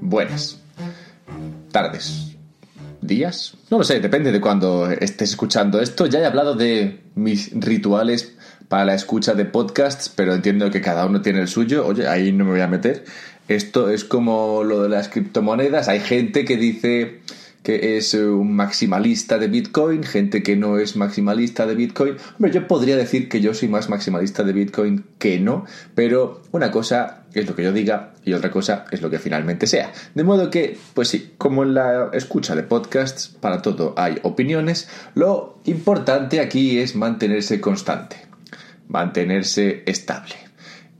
Buenas tardes, días, no lo sé, depende de cuando estés escuchando esto. Ya he hablado de mis rituales para la escucha de podcasts, pero entiendo que cada uno tiene el suyo. Oye, ahí no me voy a meter. Esto es como lo de las criptomonedas. Hay gente que dice que es un maximalista de Bitcoin, gente que no es maximalista de Bitcoin. Hombre, yo podría decir que yo soy más maximalista de Bitcoin que no, pero una cosa es lo que yo diga y otra cosa es lo que finalmente sea. De modo que, pues sí, como en la escucha de podcasts, para todo hay opiniones, lo importante aquí es mantenerse constante, mantenerse estable.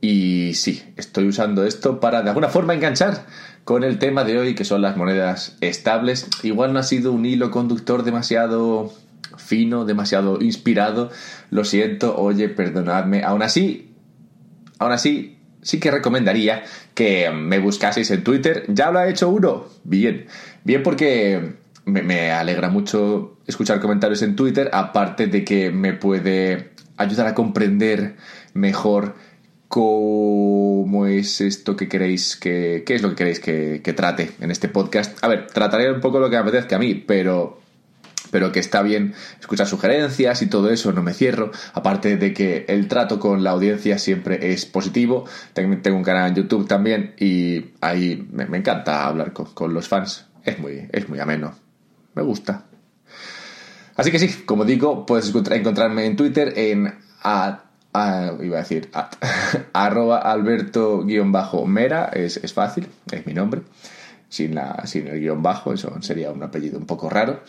Y sí, estoy usando esto para de alguna forma enganchar con el tema de hoy que son las monedas estables. Igual no ha sido un hilo conductor demasiado fino, demasiado inspirado. Lo siento, oye, perdonadme. Aún así, aún así, sí que recomendaría que me buscaseis en Twitter. Ya lo ha hecho uno. Bien. Bien porque me, me alegra mucho escuchar comentarios en Twitter, aparte de que me puede ayudar a comprender mejor cómo es esto que queréis que. ¿Qué es lo que queréis que, trate en este podcast? A ver, trataré un poco lo que me apetezca a mí, pero. Pero que está bien escuchar sugerencias y todo eso, no me cierro. Aparte de que el trato con la audiencia siempre es positivo. Tengo un canal en YouTube también y ahí me, encanta hablar con, los fans. Es muy, es muy ameno. Me gusta. Así que sí, como digo, puedes encontrarme en Twitter en iba a decir, arroba alberto-mera, es, es, fácil, es mi nombre, sin, la, sin el guion bajo, eso sería un apellido un poco raro.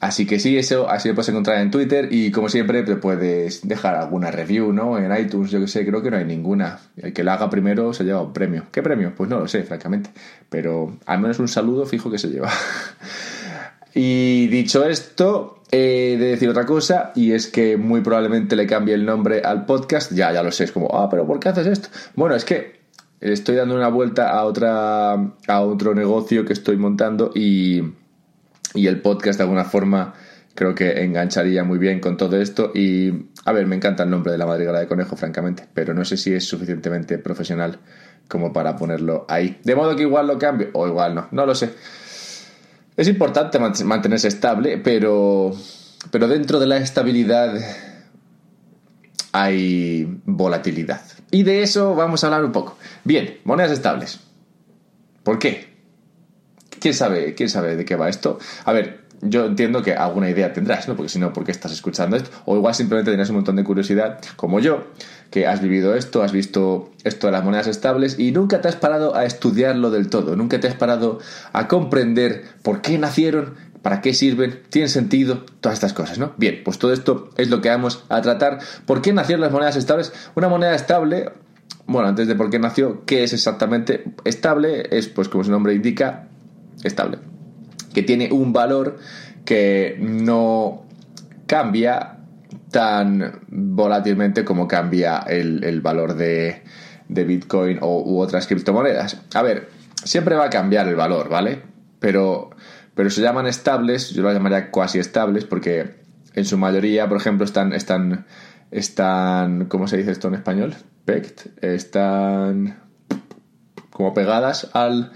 Así que sí, eso, así lo puedes encontrar en Twitter y como siempre te puedes dejar alguna review, ¿no? En iTunes, yo que sé, creo que no hay ninguna. El que la haga primero se lleva un premio. ¿Qué premio? Pues no lo sé, francamente. Pero al menos un saludo fijo que se lleva. y dicho esto, He de decir otra cosa, y es que muy probablemente le cambie el nombre al podcast. Ya, ya lo sé, es como, ah, pero ¿por qué haces esto? Bueno, es que estoy dando una vuelta a otra a otro negocio que estoy montando y, y el podcast de alguna forma creo que engancharía muy bien con todo esto y a ver, me encanta el nombre de la madriguera de conejo, francamente, pero no sé si es suficientemente profesional como para ponerlo ahí. De modo que igual lo cambio o igual no, no lo sé. Es importante mantenerse estable, pero, pero dentro de la estabilidad hay volatilidad. Y de eso vamos a hablar un poco. Bien, monedas estables. ¿Por qué? ¿Quién sabe, quién sabe de qué va esto? A ver, yo entiendo que alguna idea tendrás, ¿no? Porque si no, ¿por qué estás escuchando esto? O igual simplemente tienes un montón de curiosidad, como yo, que has vivido esto, has visto esto de las monedas estables y nunca te has parado a estudiarlo del todo, nunca te has parado a comprender por qué nacieron, para qué sirven, tienen sentido, todas estas cosas, ¿no? Bien, pues todo esto es lo que vamos a tratar. ¿Por qué nacieron las monedas estables? Una moneda estable, bueno, antes de por qué nació, ¿qué es exactamente estable? Es, pues como su nombre indica, estable. Que tiene un valor que no cambia tan volátilmente como cambia el, valor de, Bitcoin o, u otras criptomonedas. A ver, siempre va a cambiar el valor, ¿vale? Pero, pero se llaman estables, yo lo llamaría cuasi estables porque en su mayoría, por ejemplo, están, están, están, ¿cómo se dice esto en español? Pegged, están como pegadas al,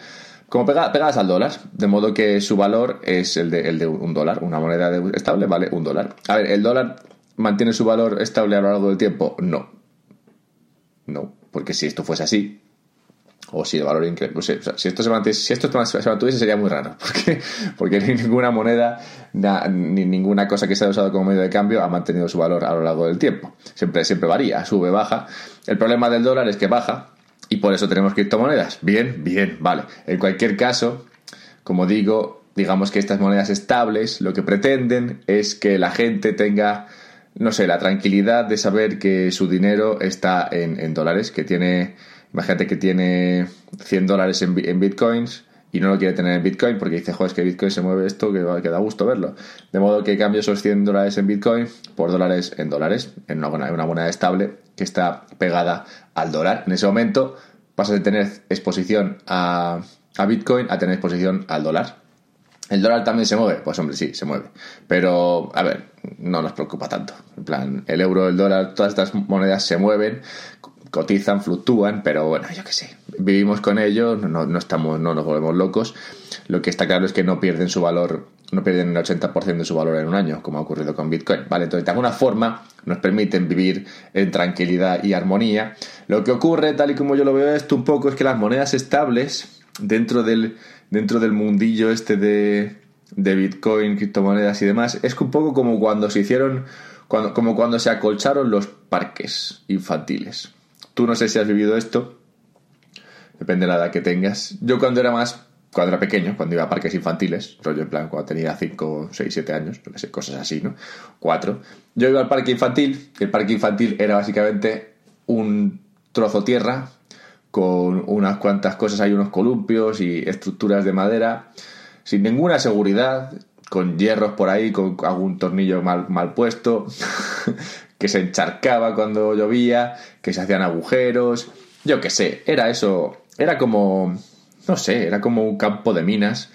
como pegadas al dólar, de modo que su valor es el de, el de un dólar, una moneda estable vale un dólar. A ver, el dólar ¿Mantiene su valor estable a lo largo del tiempo? No. No, porque si esto fuese así, o si el valor increíble, si esto se mantuviese, si esto se mantuviese sería muy raro, porque, porque ni ninguna moneda ni ninguna cosa que se haya usado como medio de cambio ha mantenido su valor a lo largo del tiempo. Siempre, siempre varía, sube, baja. El problema del dólar es que baja y por eso tenemos criptomonedas. Bien, bien, vale. En cualquier caso, como digo, digamos que estas monedas estables lo que pretenden es que la gente tenga no sé, la tranquilidad de saber que su dinero está en, dólares, que tiene, imagínate que tiene 100 dólares en, bitcoins y no lo quiere tener en bitcoin porque dice, joder, es que bitcoin se mueve esto, que, da gusto verlo. De modo que cambie esos 100 dólares en bitcoin por dólares en dólares, en una, una moneda estable que está pegada al dólar. En ese momento pasas de tener exposición a, a bitcoin a tener exposición al dólar. ¿El dólar también se mueve? Pues hombre, sí, se mueve. Pero, a ver, no nos preocupa tanto. En plan, el euro, el dólar, todas estas monedas se mueven cotizan, fluctúan, pero bueno, yo qué sé, vivimos con ellos, no, no, estamos, no nos volvemos locos. Lo que está claro es que no pierden su valor, no pierden el 80% de su valor en un año, como ha ocurrido con Bitcoin. Vale, entonces de alguna forma nos permiten vivir en tranquilidad y armonía. Lo que ocurre, tal y como yo lo veo esto un poco, es que las monedas estables dentro del, dentro del mundillo este de, de Bitcoin, criptomonedas y demás, es un poco como cuando se hicieron, cuando, como cuando se acolcharon los parques infantiles. Tú no sé si has vivido esto, depende de la edad que tengas. Yo cuando era más, cuando era pequeño, cuando iba a parques infantiles, rollo en plan cuando tenía 5, 6, 7 años, no sé, cosas así, ¿no? 4. Yo iba al parque infantil, el parque infantil era básicamente un trozo tierra con unas cuantas cosas, hay unos columpios y estructuras de madera, sin ninguna seguridad, con hierros por ahí, con algún tornillo mal, mal puesto, que se encharcaba cuando llovía, que se hacían agujeros, yo qué sé, era eso, era como, no sé, era como un campo de minas,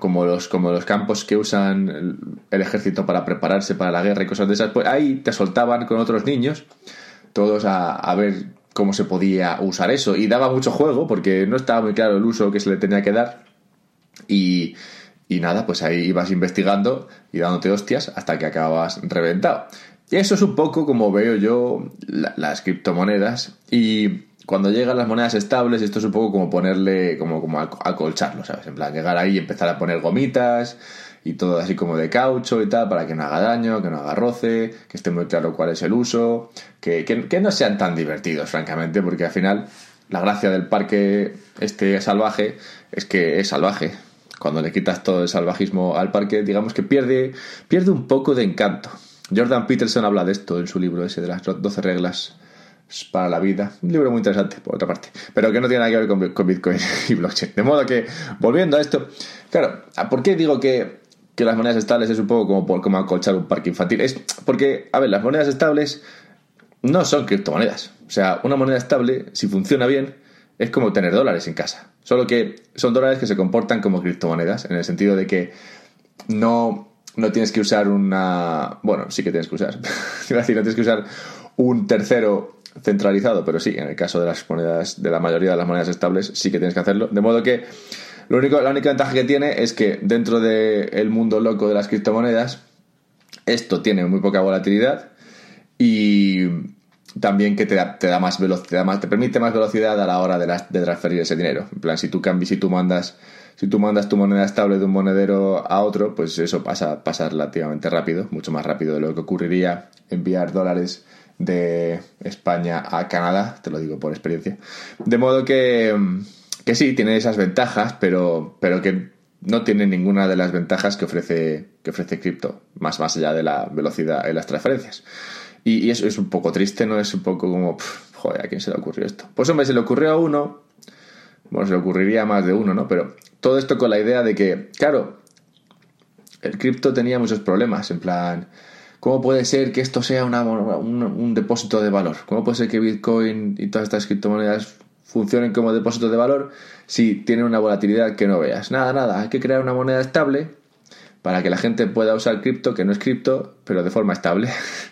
como, los, como los campos que usan el, ejército para prepararse para la guerra y cosas de esas, pues ahí te soltaban con otros niños, todos a, a ver cómo se podía usar eso. Y daba mucho juego porque no estaba muy claro el uso que se le tenía que dar. Y, y nada, pues ahí ibas investigando y dándote hostias hasta que acababas reventado. Y eso es un poco como veo yo las criptomonedas. Y cuando llegan las monedas estables, esto es un poco como ponerle, como, como acolcharlo, ¿sabes? En plan, llegar ahí y empezar a poner gomitas y todo así como de caucho y tal, para que no haga daño, que no haga roce, que esté muy claro cuál es el uso, que, que, no sean tan divertidos, francamente, porque al final la gracia del parque este salvaje es que es salvaje. Cuando le quitas todo el salvajismo al parque, digamos que pierde, pierde un poco de encanto. Jordan Peterson habla de esto en su libro ese de las 12 reglas para la vida. Un libro muy interesante, por otra parte, pero que no tiene nada que ver con, Bitcoin y blockchain. De modo que, volviendo a esto, claro, ¿por qué digo que que las monedas estables es un poco como, como acolchar un parque infantil. Es porque, a ver, las monedas estables no son criptomonedas. O sea, una moneda estable, si funciona bien, es como tener dólares en casa. Solo que son dólares que se comportan como criptomonedas, en el sentido de que no, no tienes que usar una... Bueno, sí que tienes que usar. decir, no tienes que usar un tercero centralizado, pero sí, en el caso de las monedas, de la mayoría de las monedas estables, sí que tienes que hacerlo. De modo que lo único, la única ventaja que tiene es que dentro del mundo loco de las criptomonedas, esto tiene muy poca volatilidad y también que te da, te da más velocidad, te permite más velocidad a la hora de, de transferir ese dinero. En plan, si tú cambias, si tú mandas, si tú mandas tu moneda estable de un monedero a otro, pues eso pasa, pasa relativamente rápido, mucho más rápido de lo que ocurriría enviar dólares de España a Canadá, te lo digo por experiencia. De modo que que sí, tiene esas ventajas, pero, pero que no tiene ninguna de las ventajas que ofrece, que ofrece cripto, más, más allá de la velocidad en las transferencias. Y, eso es un poco triste, ¿no? Es un poco como, joder, ¿a quién se le ocurrió esto? Pues hombre, se le ocurrió a uno, bueno, se le ocurriría a más de uno, ¿no? Pero todo esto con la idea de que, claro, el cripto tenía muchos problemas, en plan, ¿cómo puede ser que esto sea un, depósito de valor? ¿Cómo puede ser que Bitcoin y todas estas criptomonedas funcionen como depósitos de valor si tienen una volatilidad que no veas. Nada, nada, hay que crear una moneda estable para que la gente pueda usar cripto, que no es cripto, pero de forma estable.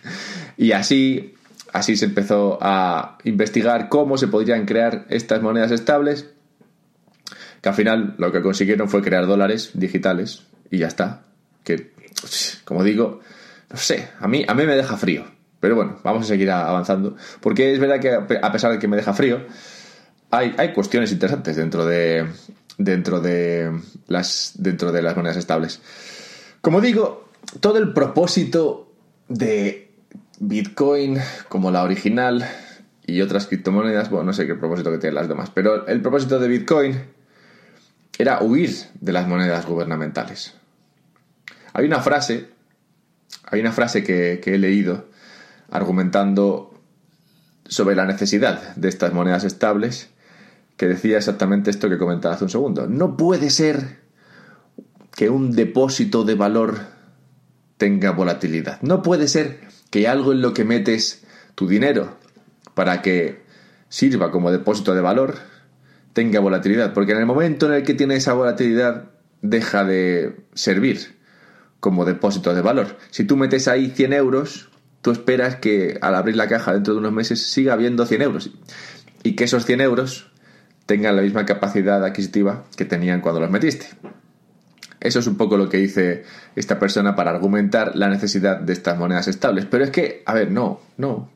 y así, así se empezó a investigar cómo se podrían crear estas monedas estables, que al final lo que consiguieron fue crear dólares digitales y ya está. Que, como digo, no sé, a mí, a mí me deja frío. Pero bueno, vamos a seguir avanzando. Porque es verdad que a pesar de que me deja frío, hay, hay cuestiones interesantes dentro de, dentro, de las, dentro de las monedas estables. Como digo, todo el propósito de Bitcoin como la original y otras criptomonedas, bueno, no sé qué propósito que tienen las demás, pero el propósito de Bitcoin era huir de las monedas gubernamentales. Hay una frase, hay una frase que, que he leído argumentando sobre la necesidad de estas monedas estables que decía exactamente esto que comentaba hace un segundo. No puede ser que un depósito de valor tenga volatilidad. No puede ser que algo en lo que metes tu dinero para que sirva como depósito de valor tenga volatilidad. Porque en el momento en el que tiene esa volatilidad deja de servir como depósito de valor. Si tú metes ahí 100 euros tú esperas que al abrir la caja dentro de unos meses siga habiendo 100 euros y que esos 100 euros tengan la misma capacidad adquisitiva que tenían cuando los metiste. Eso es un poco lo que dice esta persona para argumentar la necesidad de estas monedas estables. Pero es que, a ver, no, no,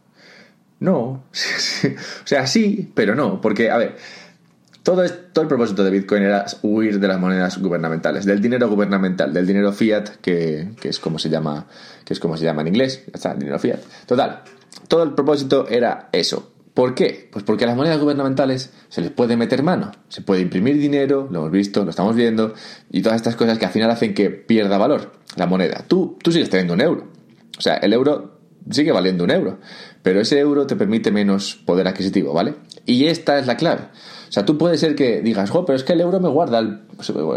no. o sea, sí, pero no. Porque, a ver, todo, el propósito de Bitcoin era huir de las monedas gubernamentales, del dinero gubernamental, del dinero fiat, que, es como se llama, que es como se llama en inglés, está, dinero fiat. Total, todo el propósito era eso. ¿Por qué? Pues porque a las monedas gubernamentales se les puede meter mano, se puede imprimir dinero, lo hemos visto, lo estamos viendo, y todas estas cosas que al final hacen que pierda valor la moneda. Tú, tú sigues teniendo un euro. O sea, el euro sigue valiendo un euro, pero ese euro te permite menos poder adquisitivo, ¿vale? Y esta es la clave. O sea, tú puede ser que digas, jo, pero es que el euro me guarda, el,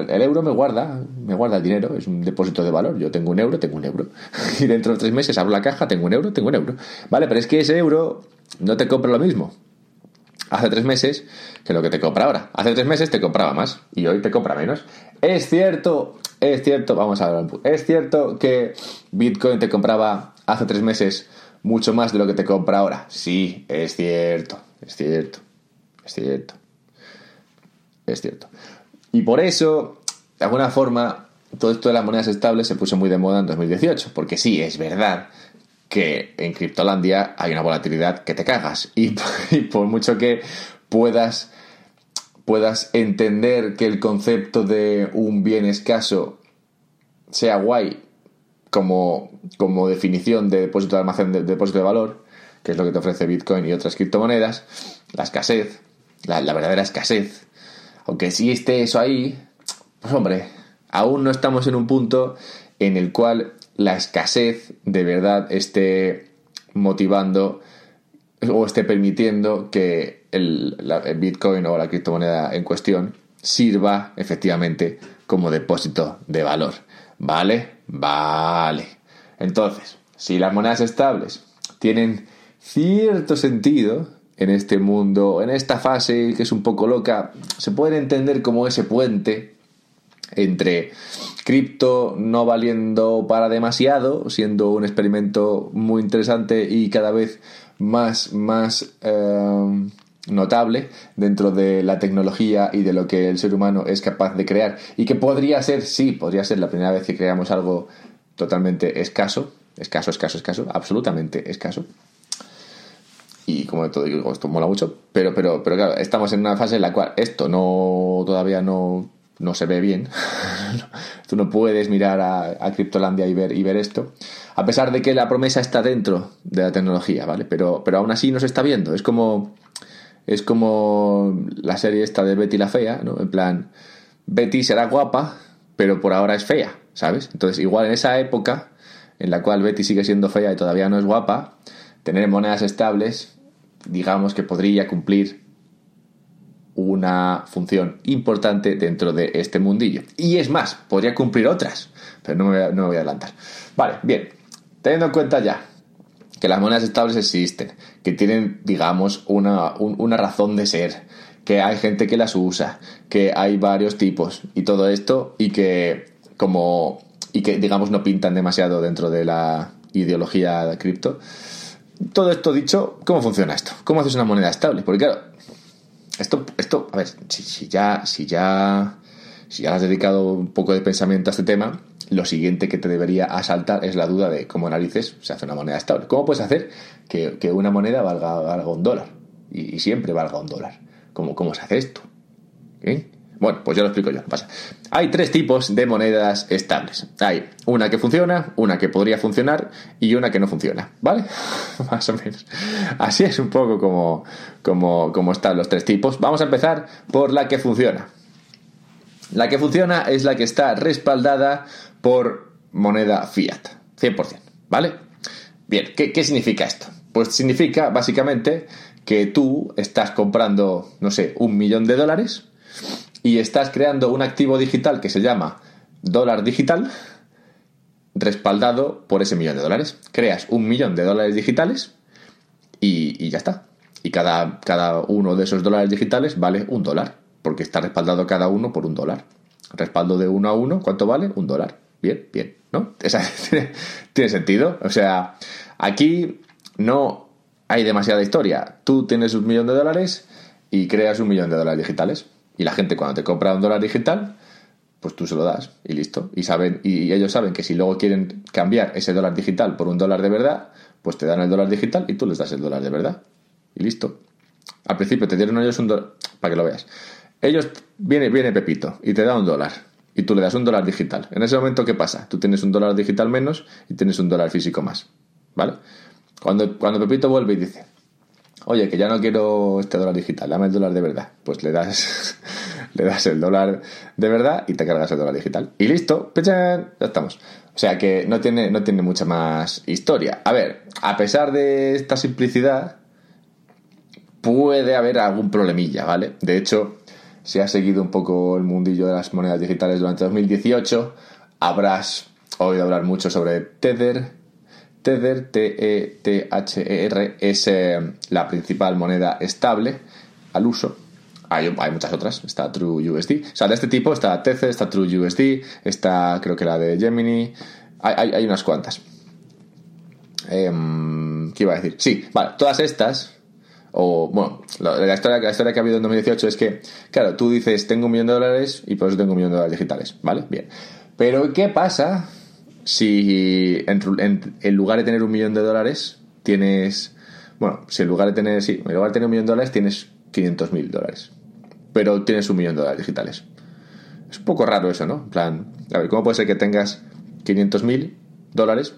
el, euro me guarda, me guarda el dinero, es un depósito de valor. Yo tengo un euro, tengo un euro. Y dentro de tres meses abro la caja, tengo un euro, tengo un euro. Vale, pero es que ese euro no te compra lo mismo hace tres meses que lo que te compra ahora. Hace tres meses te compraba más y hoy te compra menos. Es cierto, es cierto, vamos a ver, es cierto que Bitcoin te compraba hace tres meses mucho más de lo que te compra ahora. Sí, es cierto, es cierto, es cierto es cierto. Y por eso, de alguna forma, todo esto de las monedas estables se puso muy de moda en 2018, porque sí, es verdad que en Criptolandia hay una volatilidad que te cagas y, por mucho que puedas puedas entender que el concepto de un bien escaso sea guay como, como definición de depósito de almacén de, depósito de valor, que es lo que te ofrece Bitcoin y otras criptomonedas, la escasez, la verdadera escasez aunque sí esté eso ahí, pues hombre, aún no estamos en un punto en el cual la escasez de verdad esté motivando o esté permitiendo que el, Bitcoin o la criptomoneda en cuestión sirva efectivamente como depósito de valor. ¿Vale? Vale. Entonces, si las monedas estables tienen cierto sentido, en este mundo, en esta fase que es un poco loca, se puede entender como ese puente entre cripto no valiendo para demasiado, siendo un experimento muy interesante y cada vez más, más eh, notable dentro de la tecnología y de lo que el ser humano es capaz de crear. Y que podría ser, sí, podría ser la primera vez que creamos algo totalmente escaso, escaso, escaso, escaso, absolutamente escaso y como todo digo, esto mola mucho, pero, pero, pero claro, estamos en una fase en la cual esto no todavía no, no se ve bien. Tú no puedes mirar a, a Cryptolandia y ver, y ver esto, a pesar de que la promesa está dentro de la tecnología, ¿vale? Pero, pero aún así no se está viendo. Es como, es como la serie esta de Betty la Fea, ¿no? En plan, Betty será guapa, pero por ahora es fea, ¿sabes? Entonces, igual en esa época en la cual Betty sigue siendo fea y todavía no es guapa, tener monedas estables digamos que podría cumplir una función importante dentro de este mundillo. Y es más, podría cumplir otras, pero no me, voy a, no me voy a adelantar. Vale, bien, teniendo en cuenta ya que las monedas estables existen, que tienen, digamos, una, una razón de ser, que hay gente que las usa, que hay varios tipos y todo esto, y que como y que digamos no pintan demasiado dentro de la ideología de cripto todo esto dicho, ¿cómo funciona esto? ¿Cómo haces una moneda estable? Porque claro, esto, esto a ver, si, ya, si ya, si ya has dedicado un poco de pensamiento a este tema, lo siguiente que te debería asaltar es la duda de cómo narices se hace una moneda estable. ¿Cómo puedes hacer que, una moneda valga, un dólar? Y, siempre valga un dólar. ¿Cómo, ¿Cómo se hace esto? ¿Eh? Bueno, pues ya lo explico yo, pasa. Hay tres tipos de monedas estables. Hay una que funciona, una que podría funcionar y una que no funciona, ¿vale? Más o menos. Así es un poco como, como, como están los tres tipos. Vamos a empezar por la que funciona. La que funciona es la que está respaldada por moneda fiat, 100%, ¿vale? Bien, ¿qué, ¿qué significa esto? Pues significa básicamente que tú estás comprando, no sé, un millón de dólares y estás creando un activo digital que se llama dólar digital respaldado por ese millón de dólares. Creas un millón de dólares digitales y, ya está. Y cada, cada uno de esos dólares digitales vale un dólar, porque está respaldado cada uno por un dólar. Respaldo de uno a uno, ¿cuánto vale? Un dólar. Bien, bien, ¿no? tiene, tiene sentido. O sea, aquí no hay demasiada historia. Tú tienes un millón de dólares y creas un millón de dólares digitales. Y la gente cuando te compra un dólar digital, pues tú se lo das y listo. Y saben, y ellos saben que si luego quieren cambiar ese dólar digital por un dólar de verdad, pues te dan el dólar digital y tú les das el dólar de verdad. Y listo. Al principio te dieron ellos un dólar, para que lo veas. Ellos, viene, viene Pepito y te da un dólar. Y tú le das un dólar digital. En ese momento, ¿qué pasa? Tú tienes un dólar digital menos y tienes un dólar físico más. ¿Vale? Cuando, cuando Pepito vuelve y dice, oye, que ya no quiero este dólar digital, dame el dólar de verdad. Pues le das, le das el dólar de verdad y te cargas el dólar digital. Y listo, ya estamos. O sea que no tiene, no tiene mucha más historia. A ver, a pesar de esta simplicidad, puede haber algún problemilla, ¿vale? De hecho, si has seguido un poco el mundillo de las monedas digitales durante 2018, habrás oído hablar mucho sobre Tether, Tether, T-E-T-H-E-R, es eh, la principal moneda estable al uso. Hay, muchas otras, está TrueUSD. O sea, de este tipo está Tether, está TrueUSD, está creo que la de Gemini. Hay, unas cuantas. Em, ¿Qué iba a decir? Sí, vale, todas estas o bueno, la, historia, la historia que ha habido en 2018 es que, claro, tú dices, tengo un millón de dólares y por eso tengo un millón de dólares digitales, ¿vale? Bien. Pero ¿qué pasa si en, lugar de tener un millón de dólares tienes, bueno, si en lugar de tener, sí, en lugar de tener un millón de dólares tienes 500 mil dólares, pero tienes un millón de dólares digitales. Es un poco raro eso, ¿no? En plan, a ver, ¿cómo puede ser que tengas 500 mil dólares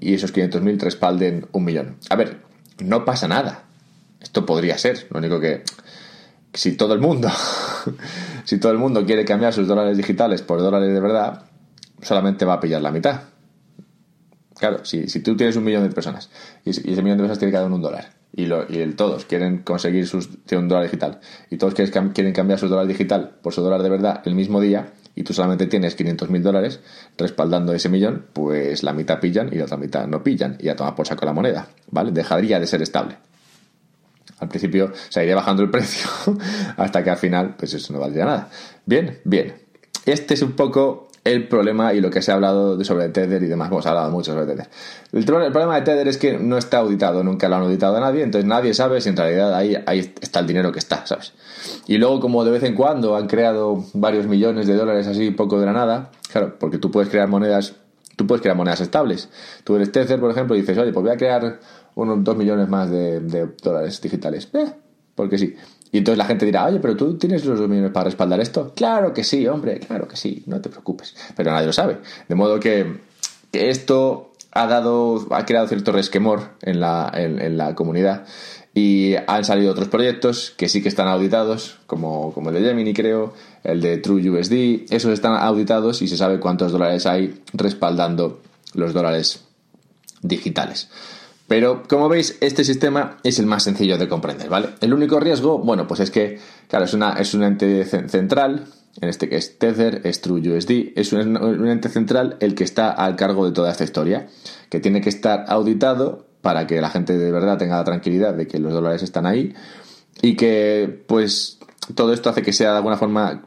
y esos 500 mil te respalden un millón? A ver, no pasa nada. Esto podría ser, lo único que si todo el mundo si todo el mundo quiere cambiar sus dólares digitales por dólares de verdad, solamente va a pillar la mitad. Claro, si, si tú tienes un millón de personas y, ese millón de personas tiene cada uno un dólar y, lo, y todos quieren conseguir sus, un dólar digital y todos quieren, cambiar su dólar digital por su dólar de verdad el mismo día y tú solamente tienes 500 mil dólares respaldando ese millón, pues la mitad pillan y la otra mitad no pillan y ya toma por saco la moneda, ¿vale? Dejaría de ser estable. Al principio se iría bajando el precio hasta que al final, pues eso no valdría nada. Bien, bien. Este es un poco el problema y lo que se ha hablado sobre Tether y demás. Hemos hablado mucho sobre Tether. El, problema de Tether es que no está auditado, nunca lo han auditado a nadie, entonces nadie sabe si en realidad ahí, ahí está el dinero que está, ¿sabes? Y luego, como de vez en cuando han creado varios millones de dólares así, poco de la nada, claro, porque tú puedes crear monedas, tú puedes crear monedas estables. Tú eres Tether, por ejemplo, y dices, oye, pues voy a crear unos dos millones más de, de dólares digitales. Eh, porque sí. Y entonces la gente dirá, oye, pero tú tienes los dos millones para respaldar esto. Claro que sí, hombre, claro que sí, no te preocupes. Pero nadie lo sabe. De modo que, esto ha dado, ha creado cierto resquemor en la, en, la comunidad. Y han salido otros proyectos que sí que están auditados, como, como el de Gemini, creo, el de TrueUSD. Esos están auditados y se sabe cuántos dólares hay respaldando los dólares digitales. Pero como veis, este sistema es el más sencillo de comprender, ¿vale? El único riesgo, bueno, pues es que, claro, es, una, es un ente central, en este que es Tether, es TrueUSD, es un, ente central el que está al cargo de toda esta historia, que tiene que estar auditado para que la gente de verdad tenga la tranquilidad de que los dólares están ahí y que, pues, todo esto hace que sea de alguna forma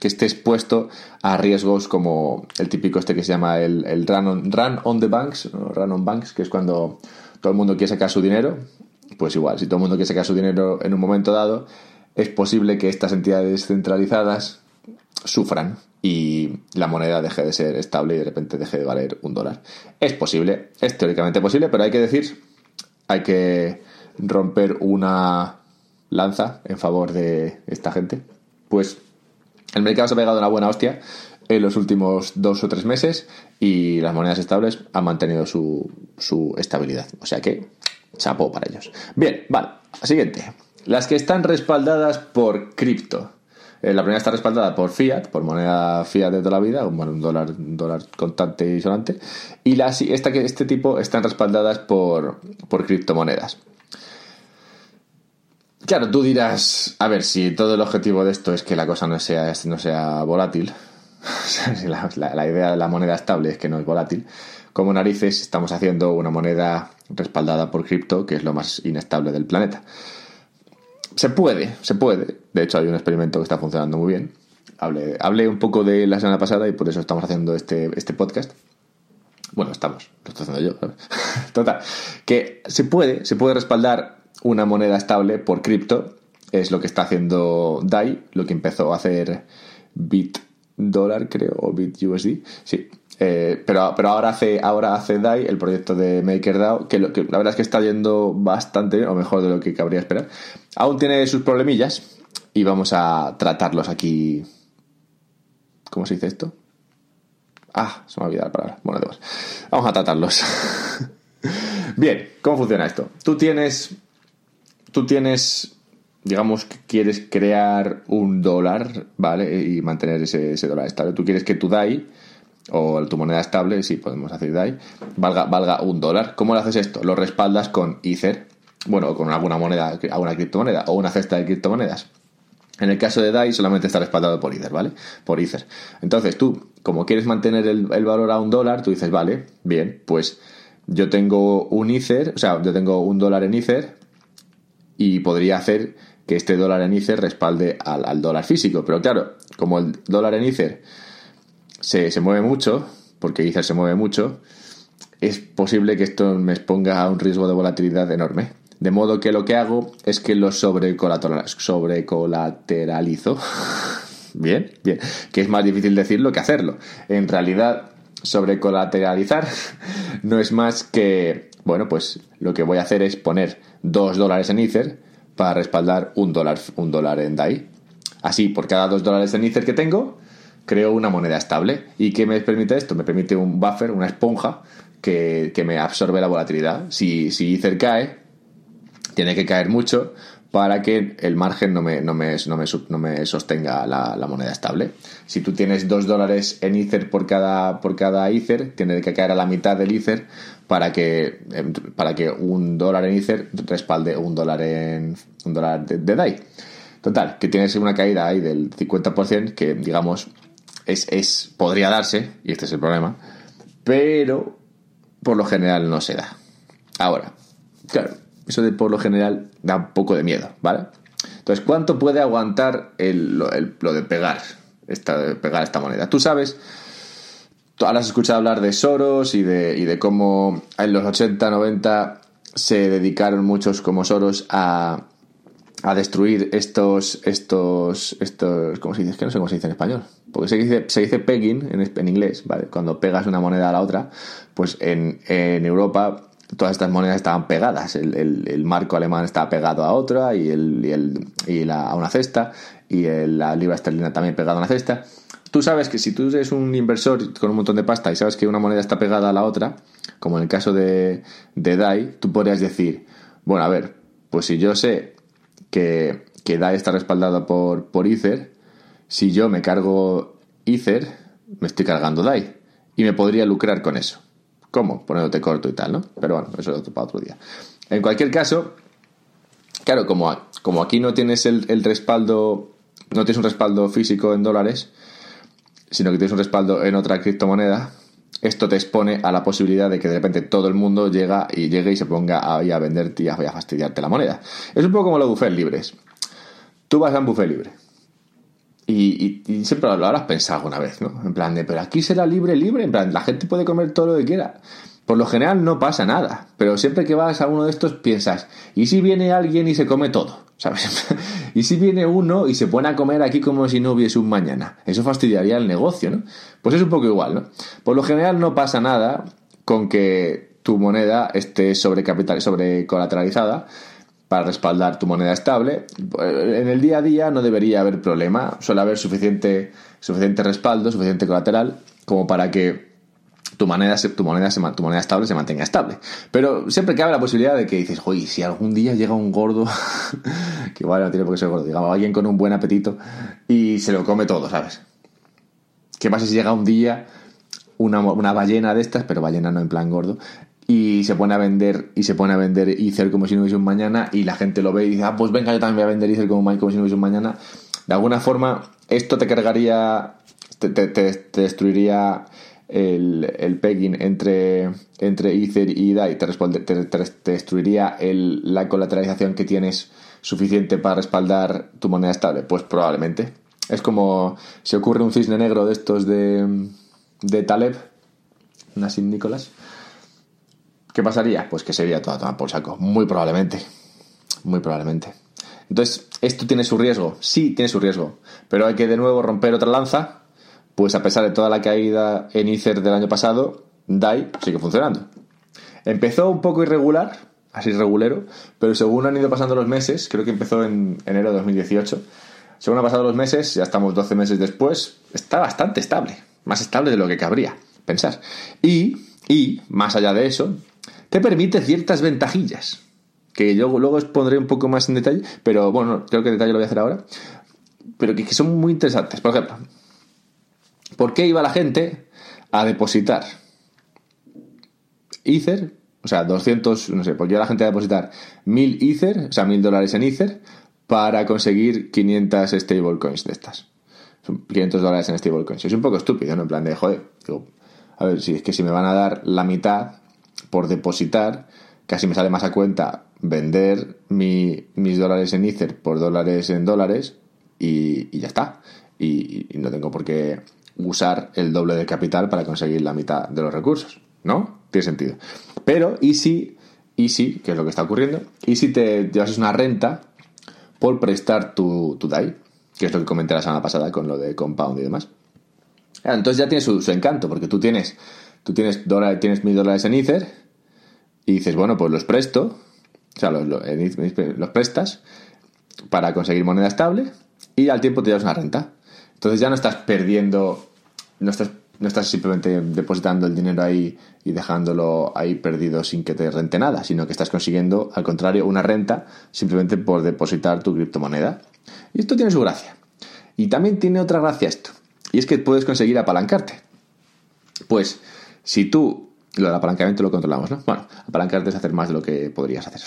que esté expuesto a riesgos como el típico este que se llama el, el run, on, run on the banks, run on banks, que es cuando todo el mundo quiere sacar su dinero, pues igual, si todo el mundo quiere sacar su dinero en un momento dado, es posible que estas entidades centralizadas sufran y la moneda deje de ser estable y de repente deje de valer un dólar. Es posible, es teóricamente posible, pero hay que decir, hay que romper una lanza en favor de esta gente. Pues el mercado se ha pegado una buena hostia en los últimos dos o tres meses y las monedas estables han mantenido su, estabilidad. O sea que, chapó para ellos. Bien, vale. Siguiente. Las que están respaldadas por cripto. Eh, la primera está respaldada por fiat, por moneda fiat de toda la vida, un dólar, contante y sonante. Y las, esta, este tipo están respaldadas por, por criptomonedas. Claro, tú dirás, a ver, si todo el objetivo de esto es que la cosa no sea volátil, la, idea de la moneda estable es que no es volátil. Como narices estamos haciendo una moneda respaldada por cripto, que es lo más inestable del planeta. Se puede, se puede. De hecho, hay un experimento que está funcionando muy bien. hablé, hablé un poco de la semana pasada y por eso estamos haciendo este, este podcast. Bueno, estamos, lo estoy haciendo yo. ¿sabes? Total, que se puede, se puede respaldar una moneda estable por cripto. Es lo que está haciendo DAI, lo que empezó a hacer BitDollar, creo, o BitUSD. Sí, eh, pero, pero ahora hace ahora hace DAI, el proyecto de MakerDAO, que, lo, que la verdad es que está yendo bastante bien, o mejor de lo que cabría esperar. Aún tiene sus problemillas y vamos a tratarlos aquí. ¿Cómo se dice esto? Ah, se me ha olvidado la palabra. Bueno, demás. Vamos a tratarlos. bien, ¿cómo funciona esto? Tú tienes. Tú tienes. Digamos que quieres crear un dólar, ¿vale? Y mantener ese, dólar estable. Tú quieres que tu DAI o tu moneda estable, sí, podemos hacer DAI, valga, valga un dólar. ¿Cómo lo haces esto? Lo respaldas con Ether, bueno, con alguna moneda, alguna criptomoneda, o una cesta de criptomonedas. En el caso de DAI solamente está respaldado por Ether, ¿vale? Por Ether. Entonces tú, como quieres mantener el, el valor a un dólar, tú dices, vale, bien, pues yo tengo un Ether, o sea, yo tengo un dólar en Ether y podría hacer que este dólar en Ether respalde al, al dólar físico. Pero claro, como el dólar en Ether se, se mueve mucho, porque Ether se mueve mucho, es posible que esto me exponga a un riesgo de volatilidad enorme. De modo que lo que hago es que lo sobrecolateralizo. bien, bien. Que es más difícil decirlo que hacerlo. En realidad, sobrecolateralizar no es más que, bueno, pues lo que voy a hacer es poner dos dólares en Ether para respaldar un dólar, un dólar en DAI. Así, por cada dos dólares en Ether que tengo, creo una moneda estable. ¿Y qué me permite esto? Me permite un buffer, una esponja que, que me absorbe la volatilidad. Si, si Ether cae, tiene que caer mucho para que el margen no me, no me, no me, no me sostenga la, la, moneda estable. Si tú tienes dos dólares en Ether por cada, por cada Ether, tiene que caer a la mitad del Ether para que, para que un dólar en Ether respalde un dólar en un dólar de, DAI. Total, que tienes una caída ahí del 50%, que digamos es, es, podría darse, y este es el problema, pero por lo general no se da. Ahora, claro, eso de por lo general da un poco de miedo, ¿vale? Entonces, ¿cuánto puede aguantar el, lo, de pegar esta, de pegar esta moneda? Tú sabes, tú has escuchado hablar de Soros y de, y de cómo en los 80, 90 se dedicaron muchos como Soros a, a destruir estos, estos, estos, ¿cómo se dice? Es que no sé cómo se dice en español. Porque se dice, se dice pegging en, en inglés, ¿vale? Cuando pegas una moneda a la otra, pues en, en Europa todas estas monedas estaban pegadas. El, el, el, marco alemán estaba pegado a otra y, el, y, el, y la, a una cesta y la libra esterlina también pegada a una cesta. Tú sabes que si tú eres un inversor con un montón de pasta y sabes que una moneda está pegada a la otra, como en el caso de, de DAI, tú podrías decir, bueno, a ver, pues si yo sé que, que DAI está respaldado por, por Ether, si yo me cargo Ether, me estoy cargando DAI y me podría lucrar con eso. ¿Cómo? Poniéndote corto y tal, ¿no? Pero bueno, eso es para otro día. En cualquier caso, claro, como, como aquí no tienes el, el, respaldo, no tienes un respaldo físico en dólares, sino que tienes un respaldo en otra criptomoneda, esto te expone a la posibilidad de que de repente todo el mundo llega y llegue y se ponga ahí a venderte y a fastidiarte la moneda. Es un poco como los buffets libres. Tú vas a un buffet libre. Y, siempre lo habrás pensado alguna vez, ¿no? En plan de, pero aquí será libre, libre, en plan, la gente puede comer todo lo que quiera. Por lo general no pasa nada, pero siempre que vas a uno de estos piensas, ¿y si viene alguien y se come todo? ¿Sabes? ¿Y si viene uno y se pone a comer aquí como si no hubiese un mañana? Eso fastidiaría el negocio, ¿no? Pues es un poco igual, ¿no? Por lo general no pasa nada con que tu moneda esté sobrecapital, sobrecolateralizada para respaldar tu moneda estable. En el día a día no debería haber problema, suele haber suficiente, suficiente respaldo, suficiente colateral como para que tu moneda, tu, moneda, tu moneda estable se mantenga estable. Pero siempre cabe la posibilidad de que dices, oye, si algún día llega un gordo, que igual no tiene por qué ser gordo, digamos, alguien con un buen apetito y se lo come todo, ¿sabes? ¿Qué pasa si llega un día una, una ballena de estas, pero ballena no en plan gordo, y se pone a vender y se pone a vender Ether como si no hubiese un mañana y la gente lo ve y dice, ah, pues venga, yo también voy a vender Ether como, como si no hubiese un mañana. De alguna forma, esto te cargaría, te, destruiría el, pegging entre, entre Ether y DAI, te, responde, te, destruiría la colateralización que tienes suficiente para respaldar tu moneda estable. Pues probablemente. Es como si ocurre un cisne negro de estos de, de Taleb, Nassim Nicolás. ¿Qué pasaría? Pues que sería toda toma por saco. Muy probablemente. Muy probablemente. Entonces, ¿esto tiene su riesgo? Sí, tiene su riesgo. Pero hay que de nuevo romper otra lanza. Pues a pesar de toda la caída en Ether del año pasado, DAI sigue funcionando. Empezó un poco irregular, así regulero, pero según han ido pasando los meses, creo que empezó en enero de 2018, según han pasado los meses, ya estamos 12 meses después, está bastante estable, más estable de lo que cabría pensar. Y, y más allá de eso, te permite ciertas ventajillas, que yo luego os pondré un poco más en detalle, pero bueno, creo que detalle lo voy a hacer ahora, pero que, son muy interesantes. Por ejemplo, ¿por qué iba la gente a depositar Ether, o sea, 200, no sé, porque la gente a depositar 1000 Ether, o sea, 1000 dólares en Ether, para conseguir 500 stablecoins de estas. Son 500 dólares en stablecoins. Es un poco estúpido, ¿no? En plan de, joder, a ver, si es que si me van a dar la mitad por depositar, casi me sale más a cuenta vender mis dólares en Ether por dólares en dólares y, ya está. y no tengo por qué usar el doble de capital para conseguir la mitad de los recursos. ¿no? Tiene sentido. Pero, ¿y si, y si, que es lo que está ocurriendo, y si te llevas una renta por prestar tu, tu DAI, que es lo que comenté la semana pasada con lo de Compound y demás? Entonces ya tiene su, encanto, porque tú tienes, tú tienes, dólares, tienes mil dólares en Ether y dices, bueno, pues los presto, o sea, los, los prestas para conseguir moneda estable y al tiempo te llevas una renta. Entonces ya no estás perdiendo, no estás no estás simplemente depositando el dinero ahí y dejándolo ahí perdido sin que te rente nada, sino que estás consiguiendo, al contrario, una renta simplemente por depositar tu criptomoneda. Y esto tiene su gracia. Y también tiene otra gracia esto, y es que puedes conseguir apalancarte. Pues si tú lo del apalancamiento lo controlamos, ¿no? Bueno, apalancarte es hacer más de lo que podrías hacer.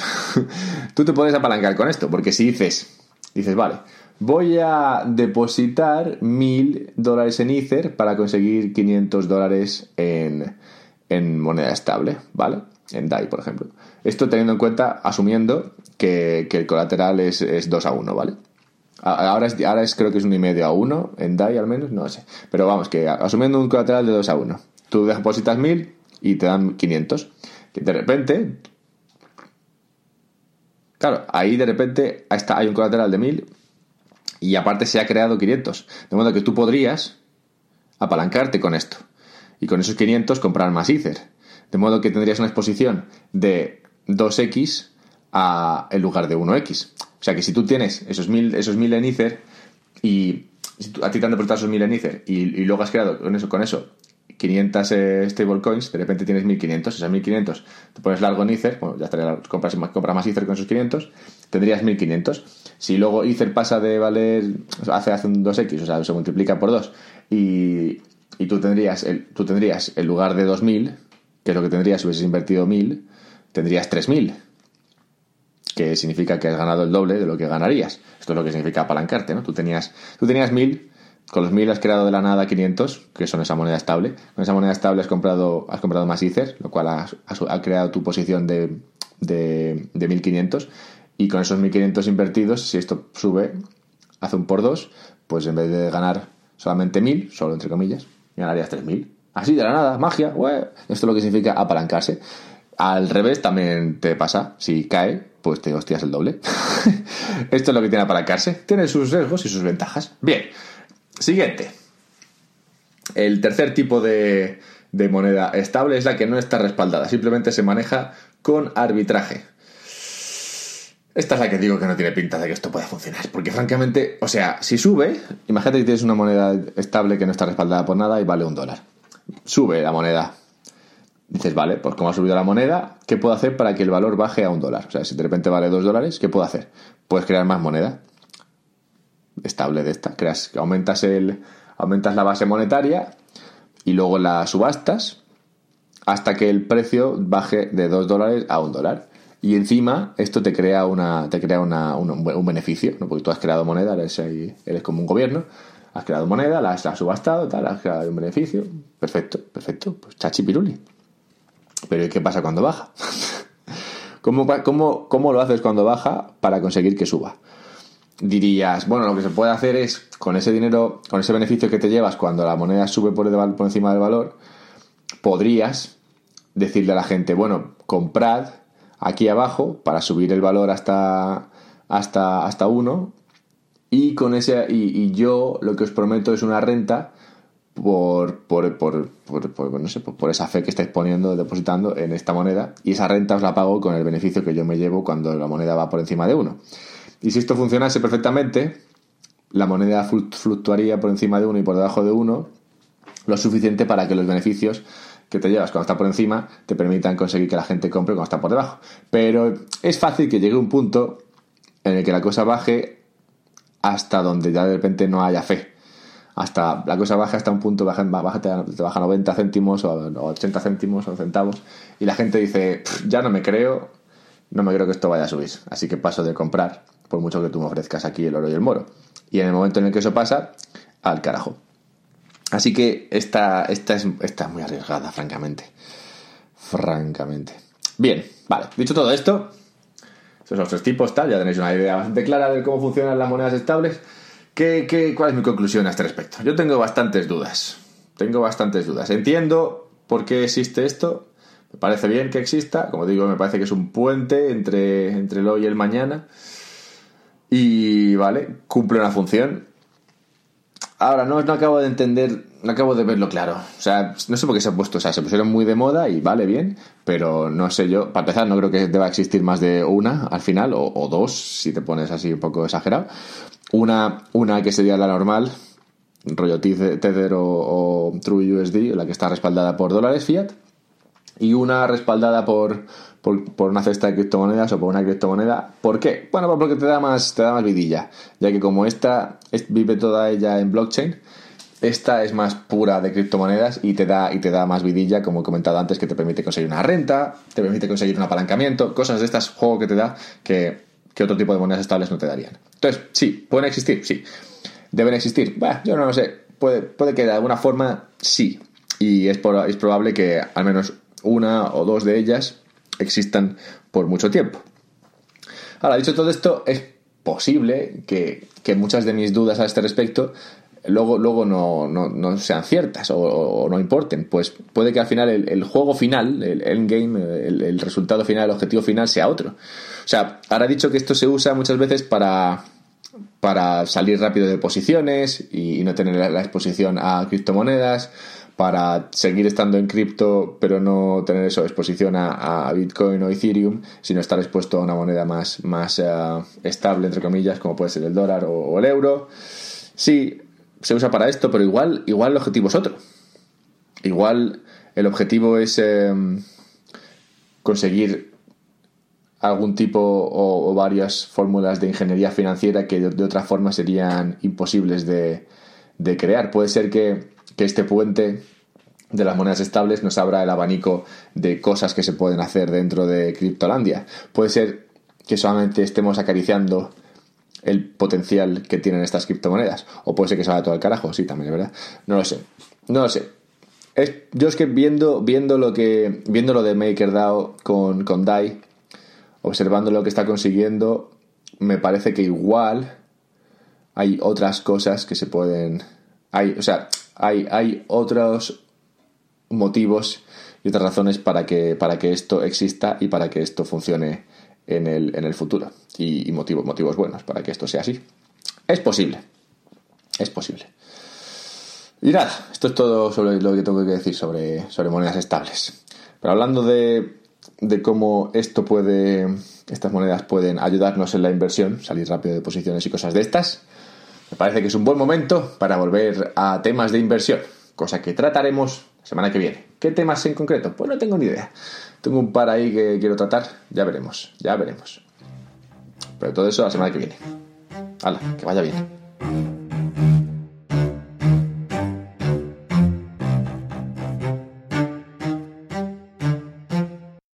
tú te puedes apalancar con esto, porque si dices, dices, vale, voy a depositar mil dólares en Ether para conseguir 500 dólares en, moneda estable, ¿vale? En DAI, por ejemplo. Esto teniendo en cuenta, asumiendo que, el colateral es, es, 2 a 1, ¿vale? Ahora, es, ahora es, creo que es 1,5 a 1, en DAI al menos, no sé. Pero vamos, que asumiendo un colateral de 2 a 1. Tú depositas 1000 y te dan 500. Que de repente... Claro, ahí de repente hay un colateral de 1000 y aparte se ha creado 500. De modo que tú podrías apalancarte con esto. Y con esos 500 comprar más Ether. De modo que tendrías una exposición de 2x a, en lugar de 1x. O sea que si tú tienes esos 1000 esos mil en Ether y a ti te han depositado esos 1000 en Ether y, luego has creado con eso, con eso 500 eh, stablecoins, de repente tienes 1500, esas 1500 te pones largo en Ether, bueno, ya estaría, compras, compras más Ether con esos 500, tendrías 1500. Si luego Ether pasa de valer, hace, hace un 2x, o sea, se multiplica por 2, y, y tú, tendrías el, tú tendrías, en lugar de 2000, que es lo que tendrías si hubieses invertido 1000, tendrías 3000 que significa que has ganado el doble de lo que ganarías. Esto es lo que significa apalancarte, ¿no? Tú tenías, tú tenías 1000 con los 1000 has creado de la nada 500, que son esa moneda estable. Con esa moneda estable has comprado, has comprado más Ether, lo cual has, creado tu posición de, de, de 1500. Y con esos 1500 invertidos, si esto sube, hace un por dos, pues en vez de ganar solamente 1000, solo entre comillas, ganarías 3000. Así de la nada, magia, Esto es lo que significa apalancarse. Al revés también te pasa, si cae, pues te hostias el doble. Esto es lo que tiene apalancarse. Tiene sus riesgos y sus ventajas. Bien, Siguiente. El tercer tipo de, moneda estable es la que no está respaldada, simplemente se maneja con arbitraje. Esta es la que digo que no tiene pinta de que esto pueda funcionar, porque francamente, o sea, si sube, imagínate que tienes una moneda estable que no está respaldada por nada y vale un dólar. Sube la moneda. Dices, vale, pues como ha subido la moneda, ¿qué puedo hacer para que el valor baje a un dólar? O sea, si de repente vale dos dólares, ¿qué puedo hacer? Puedes crear más moneda estable de esta. Creas, aumentas, el, aumentas la base monetaria y luego la subastas hasta que el precio baje de 2 dólares a 1 dólar. Y encima esto te crea una te crea una, un, beneficio, ¿no? porque tú has creado moneda, eres, eres como un gobierno, has creado moneda, la has, subastado, tal, has creado un beneficio. Perfecto, perfecto, pues chachi piruli. Pero ¿qué pasa cuando baja? ¿Cómo, cómo, ¿Cómo lo haces cuando baja para conseguir que suba? Dirías, bueno, lo que se puede hacer es con ese dinero, con ese beneficio que te llevas cuando la moneda sube por, por encima del valor, podrías decirle a la gente, bueno, comprad aquí abajo para subir el valor hasta hasta hasta 1 y con ese y, yo lo que os prometo es una renta por por, por, por, no sé, por, esa fe que estáis poniendo, depositando en esta moneda y esa renta os la pago con el beneficio que yo me llevo cuando la moneda va por encima de 1. Y si esto funcionase perfectamente, la moneda fluctuaría por encima de 1 y por debajo de 1 lo suficiente para que los beneficios que te llevas cuando está por encima te permitan conseguir que la gente compre cuando está por debajo. Pero es fácil que llegue un punto en el que la cosa baje hasta donde ya de repente no haya fe. Hasta la cosa baja hasta un punto, baja, baja, te, baja 90 céntimos o 80 céntimos o centavos y la gente dice, ya no me creo, no me creo que esto vaya a subir. Así que paso de comprar, por mucho que tú me ofrezcas aquí el oro y el moro. Y en el momento en el que eso pasa, al carajo. Así que esta, esta, es, esta muy arriesgada, francamente. Francamente. Bien, vale. Dicho todo esto, esos otros tipos, tal, ya tenéis una idea bastante clara de cómo funcionan las monedas estables. ¿Qué, qué, cuál es mi conclusión a este respecto? Yo tengo bastantes dudas. Tengo bastantes dudas. Entiendo por qué existe esto. Me parece bien que exista. Como digo, me parece que es un puente entre, entre el hoy y el mañana. Y, vale, cumple una función. Ahora, no, no acabo de entender, no acabo de verlo claro. O sea, no sé por qué se ha puesto, o sea, se pusieron muy de moda y vale bien, pero no sé yo, para empezar, no creo que deba existir más de una al final, o, dos, si te pones así un poco exagerado. Una, una que sería la normal, rollo Tether o, o TrueUSD, la que está respaldada por dólares fiat, y una respaldada por, por, una cesta de criptomonedas o por una criptomoneda. ¿Por qué? Bueno, pues porque te da más, te da más vidilla, ya que como esta vive toda ella en blockchain, esta es más pura de criptomonedas y te da, y te da más vidilla, como he comentado antes, que te permite conseguir una renta, te permite conseguir un apalancamiento, cosas de estas juego que te da que, otro tipo de monedas estables no te darían. Entonces, sí, ¿pueden existir? Sí. ¿Deben existir? Bah, yo no lo sé. Puede, puede que de alguna forma sí. Y es, es probable que al menos una o dos de ellas existan por mucho tiempo. Ahora, dicho todo esto, es posible que, muchas de mis dudas a este respecto luego, luego no, sean ciertas o, no importen. Pues puede que al final el, juego final, el endgame, el, resultado final, el objetivo final sea otro. O sea, ahora dicho que esto se usa muchas veces para, para salir rápido de posiciones y, no tener la exposición a criptomonedas para seguir estando en cripto, pero no tener eso exposición a, Bitcoin o Ethereum, sino estar expuesto a una moneda más, más eh, estable, entre comillas, como puede ser el dólar o, el euro. Sí, se usa para esto, pero igual, igual el objetivo es otro. Igual el objetivo es em, conseguir algún tipo o, varias fórmulas de ingeniería financiera que de, otra forma serían imposibles de, de crear. Puede ser que que este puente de las monedas estables nos abra el abanico de cosas que se pueden hacer dentro de Criptolandia. Puede ser que solamente estemos acariciando el potencial que tienen estas criptomonedas. O puede ser que se vaya todo al carajo, sí, también, ¿verdad? No lo sé. No lo sé. Es, yo es que viendo, viendo lo que. Viendo lo de MakerDAO con, con DAI, observando lo que está consiguiendo, me parece que igual hay otras cosas que se pueden. Hay, o sea, hay, otros motivos y otras razones para que, para que esto exista y para que esto funcione en el, en el futuro. Y, motivos, motivos buenos para que esto sea así. Es posible. Es posible. Y nada, esto es todo sobre lo que tengo que decir sobre, sobre monedas estables. Pero hablando de, de cómo esto puede, estas monedas pueden ayudarnos en la inversión, salir rápido de posiciones y cosas de estas, me parece que es un buen momento para volver a temas de inversión, cosa que trataremos la semana que viene. ¿Qué temas en concreto? Pues no tengo ni idea. Tengo un par ahí que quiero tratar, ya veremos, ya veremos. Pero todo eso la semana que viene. Hala, que vaya bien.